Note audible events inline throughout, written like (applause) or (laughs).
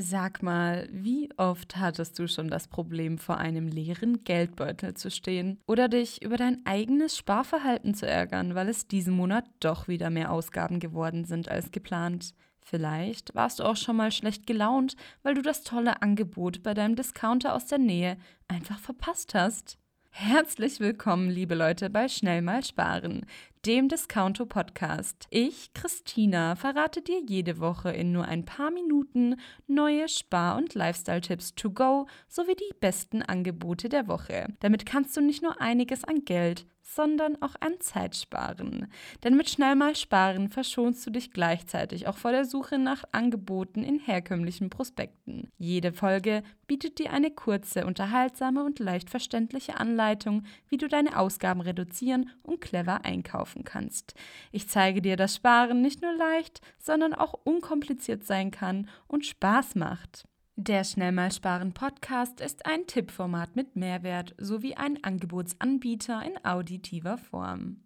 Sag mal, wie oft hattest du schon das Problem, vor einem leeren Geldbeutel zu stehen oder dich über dein eigenes Sparverhalten zu ärgern, weil es diesen Monat doch wieder mehr Ausgaben geworden sind als geplant? Vielleicht warst du auch schon mal schlecht gelaunt, weil du das tolle Angebot bei deinem Discounter aus der Nähe einfach verpasst hast. Herzlich willkommen, liebe Leute, bei Schnell mal sparen, dem Discounto Podcast. Ich, Christina, verrate dir jede Woche in nur ein paar Minuten neue Spar- und Lifestyle-Tipps to go sowie die besten Angebote der Woche. Damit kannst du nicht nur einiges an Geld, sondern auch an Zeit sparen. Denn mit schnell mal sparen verschonst du dich gleichzeitig auch vor der Suche nach Angeboten in herkömmlichen Prospekten. Jede Folge bietet dir eine kurze, unterhaltsame und leicht verständliche Anleitung, wie du deine Ausgaben reduzieren und clever einkaufen kannst. Ich zeige dir, dass Sparen nicht nur leicht, sondern auch unkompliziert sein kann und Spaß macht. Der Schnell mal sparen Podcast ist ein Tippformat mit Mehrwert sowie ein Angebotsanbieter in auditiver Form.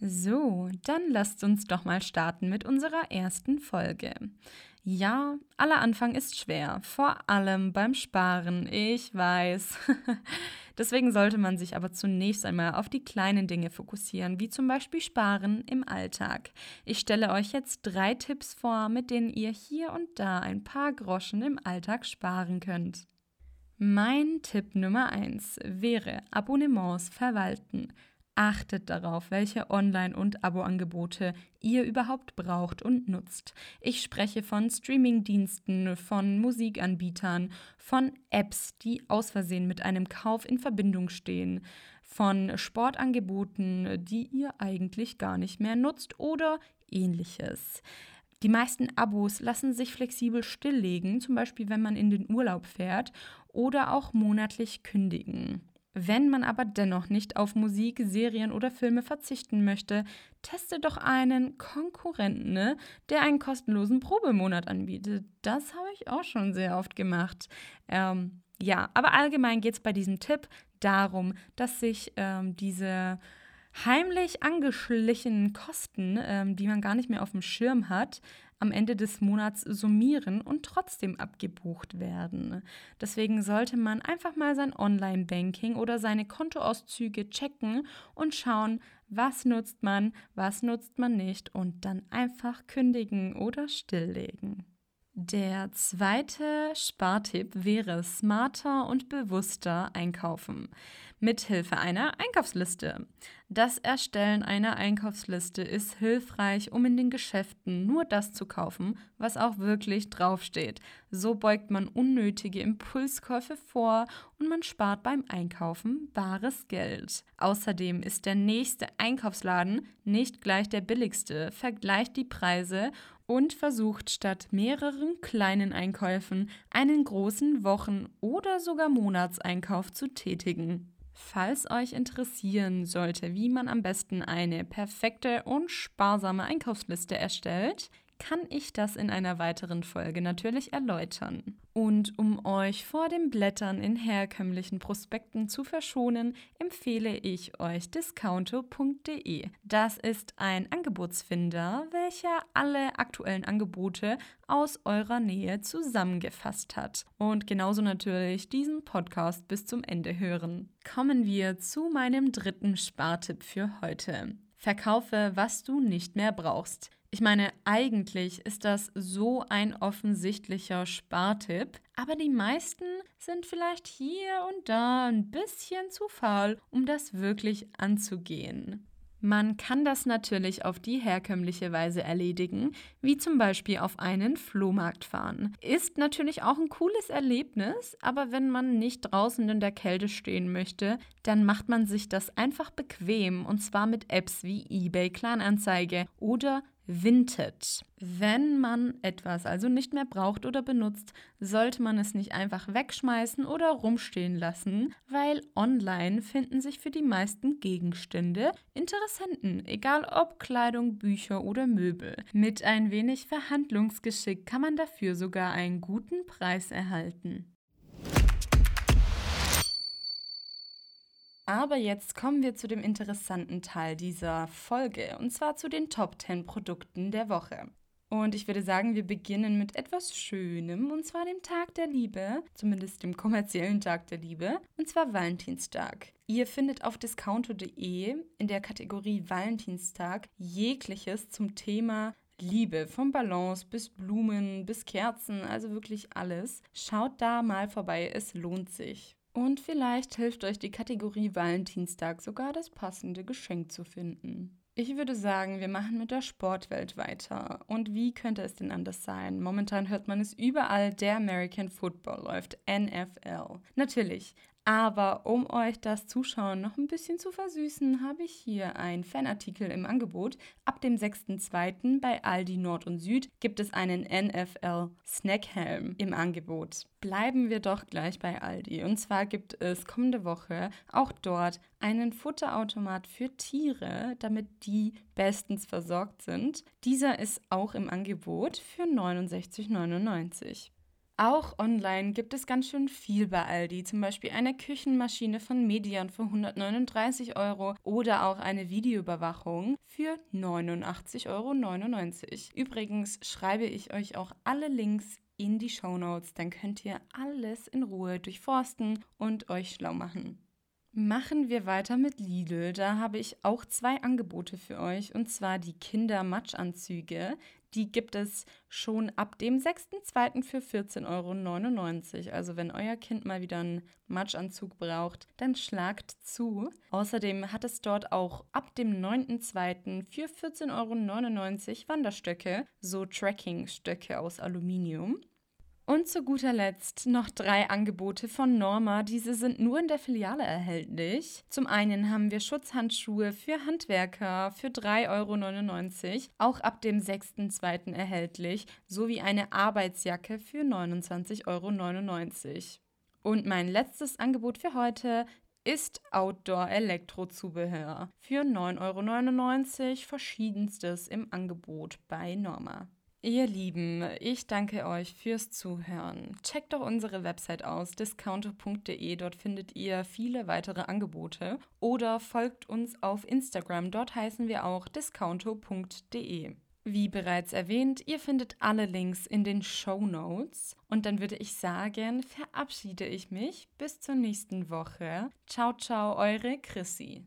So, dann lasst uns doch mal starten mit unserer ersten Folge. Ja, aller Anfang ist schwer, vor allem beim Sparen, ich weiß. (laughs) Deswegen sollte man sich aber zunächst einmal auf die kleinen Dinge fokussieren, wie zum Beispiel Sparen im Alltag. Ich stelle euch jetzt drei Tipps vor, mit denen ihr hier und da ein paar Groschen im Alltag sparen könnt. Mein Tipp Nummer 1 wäre Abonnements verwalten. Achtet darauf, welche Online- und Abo-Angebote ihr überhaupt braucht und nutzt. Ich spreche von Streaming-Diensten, von Musikanbietern, von Apps, die aus Versehen mit einem Kauf in Verbindung stehen, von Sportangeboten, die ihr eigentlich gar nicht mehr nutzt oder ähnliches. Die meisten Abos lassen sich flexibel stilllegen, zum Beispiel wenn man in den Urlaub fährt, oder auch monatlich kündigen. Wenn man aber dennoch nicht auf Musik, Serien oder Filme verzichten möchte, teste doch einen Konkurrenten, ne, der einen kostenlosen Probemonat anbietet. Das habe ich auch schon sehr oft gemacht. Ähm, ja, aber allgemein geht es bei diesem Tipp darum, dass sich ähm, diese heimlich angeschlichenen Kosten, ähm, die man gar nicht mehr auf dem Schirm hat, am Ende des Monats summieren und trotzdem abgebucht werden. Deswegen sollte man einfach mal sein Online-Banking oder seine Kontoauszüge checken und schauen, was nutzt man, was nutzt man nicht und dann einfach kündigen oder stilllegen. Der zweite Spartipp wäre smarter und bewusster einkaufen mithilfe einer Einkaufsliste. Das Erstellen einer Einkaufsliste ist hilfreich, um in den Geschäften nur das zu kaufen, was auch wirklich draufsteht. So beugt man unnötige Impulskäufe vor und man spart beim Einkaufen bares Geld. Außerdem ist der nächste Einkaufsladen nicht gleich der billigste. Vergleicht die Preise und versucht statt mehreren kleinen Einkäufen einen großen Wochen- oder sogar Monatseinkauf zu tätigen. Falls euch interessieren sollte, wie man am besten eine perfekte und sparsame Einkaufsliste erstellt, kann ich das in einer weiteren Folge natürlich erläutern. Und um euch vor dem Blättern in herkömmlichen Prospekten zu verschonen, empfehle ich euch discounto.de. Das ist ein Angebotsfinder, welcher alle aktuellen Angebote aus eurer Nähe zusammengefasst hat. Und genauso natürlich diesen Podcast bis zum Ende hören. Kommen wir zu meinem dritten Spartipp für heute. Verkaufe, was du nicht mehr brauchst. Ich meine, eigentlich ist das so ein offensichtlicher Spartipp, aber die meisten sind vielleicht hier und da ein bisschen zu faul, um das wirklich anzugehen. Man kann das natürlich auf die herkömmliche Weise erledigen, wie zum Beispiel auf einen Flohmarkt fahren. Ist natürlich auch ein cooles Erlebnis, aber wenn man nicht draußen in der Kälte stehen möchte, dann macht man sich das einfach bequem und zwar mit Apps wie eBay Kleinanzeige oder Vinted. Wenn man etwas also nicht mehr braucht oder benutzt, sollte man es nicht einfach wegschmeißen oder rumstehen lassen, weil online finden sich für die meisten Gegenstände Interessenten, egal ob Kleidung, Bücher oder Möbel. Mit ein wenig Verhandlungsgeschick kann man dafür sogar einen guten Preis erhalten. Aber jetzt kommen wir zu dem interessanten Teil dieser Folge, und zwar zu den Top 10 Produkten der Woche. Und ich würde sagen, wir beginnen mit etwas Schönem, und zwar dem Tag der Liebe, zumindest dem kommerziellen Tag der Liebe, und zwar Valentinstag. Ihr findet auf discounto.de in der Kategorie Valentinstag jegliches zum Thema Liebe, vom Ballons bis Blumen bis Kerzen, also wirklich alles. Schaut da mal vorbei, es lohnt sich. Und vielleicht hilft euch die Kategorie Valentinstag sogar das passende Geschenk zu finden. Ich würde sagen, wir machen mit der Sportwelt weiter. Und wie könnte es denn anders sein? Momentan hört man es überall, der American Football läuft, NFL. Natürlich, aber um euch das Zuschauen noch ein bisschen zu versüßen, habe ich hier einen Fanartikel im Angebot. Ab dem 6.2. bei Aldi Nord und Süd gibt es einen NFL Snackhelm im Angebot. Bleiben wir doch gleich bei Aldi. Und zwar gibt es kommende Woche auch dort einen Futterautomat für Tiere, damit die bestens versorgt sind. Dieser ist auch im Angebot für 69,99. Auch online gibt es ganz schön viel bei Aldi, zum Beispiel eine Küchenmaschine von Median für 139 Euro oder auch eine Videoüberwachung für 89,99 Euro. Übrigens schreibe ich euch auch alle Links in die Show Notes, dann könnt ihr alles in Ruhe durchforsten und euch schlau machen. Machen wir weiter mit Lidl. Da habe ich auch zwei Angebote für euch und zwar die Kinder-Matschanzüge. Die gibt es schon ab dem 6.2. für 14,99 Euro. Also wenn euer Kind mal wieder einen Matschanzug braucht, dann schlagt zu. Außerdem hat es dort auch ab dem 9.2. für 14,99 Euro Wanderstöcke, so Tracking-Stöcke aus Aluminium. Und zu guter Letzt noch drei Angebote von Norma. Diese sind nur in der Filiale erhältlich. Zum einen haben wir Schutzhandschuhe für Handwerker für 3,99 Euro, auch ab dem 6.2. erhältlich, sowie eine Arbeitsjacke für 29,99 Euro. Und mein letztes Angebot für heute ist Outdoor-Elektrozubehör für 9,99 Euro, verschiedenstes im Angebot bei Norma. Ihr Lieben, ich danke euch fürs Zuhören. Checkt doch unsere Website aus, discounter.de. Dort findet ihr viele weitere Angebote. Oder folgt uns auf Instagram. Dort heißen wir auch discounto.de. Wie bereits erwähnt, ihr findet alle Links in den Show Notes. Und dann würde ich sagen, verabschiede ich mich bis zur nächsten Woche. Ciao, ciao, eure Chrissy.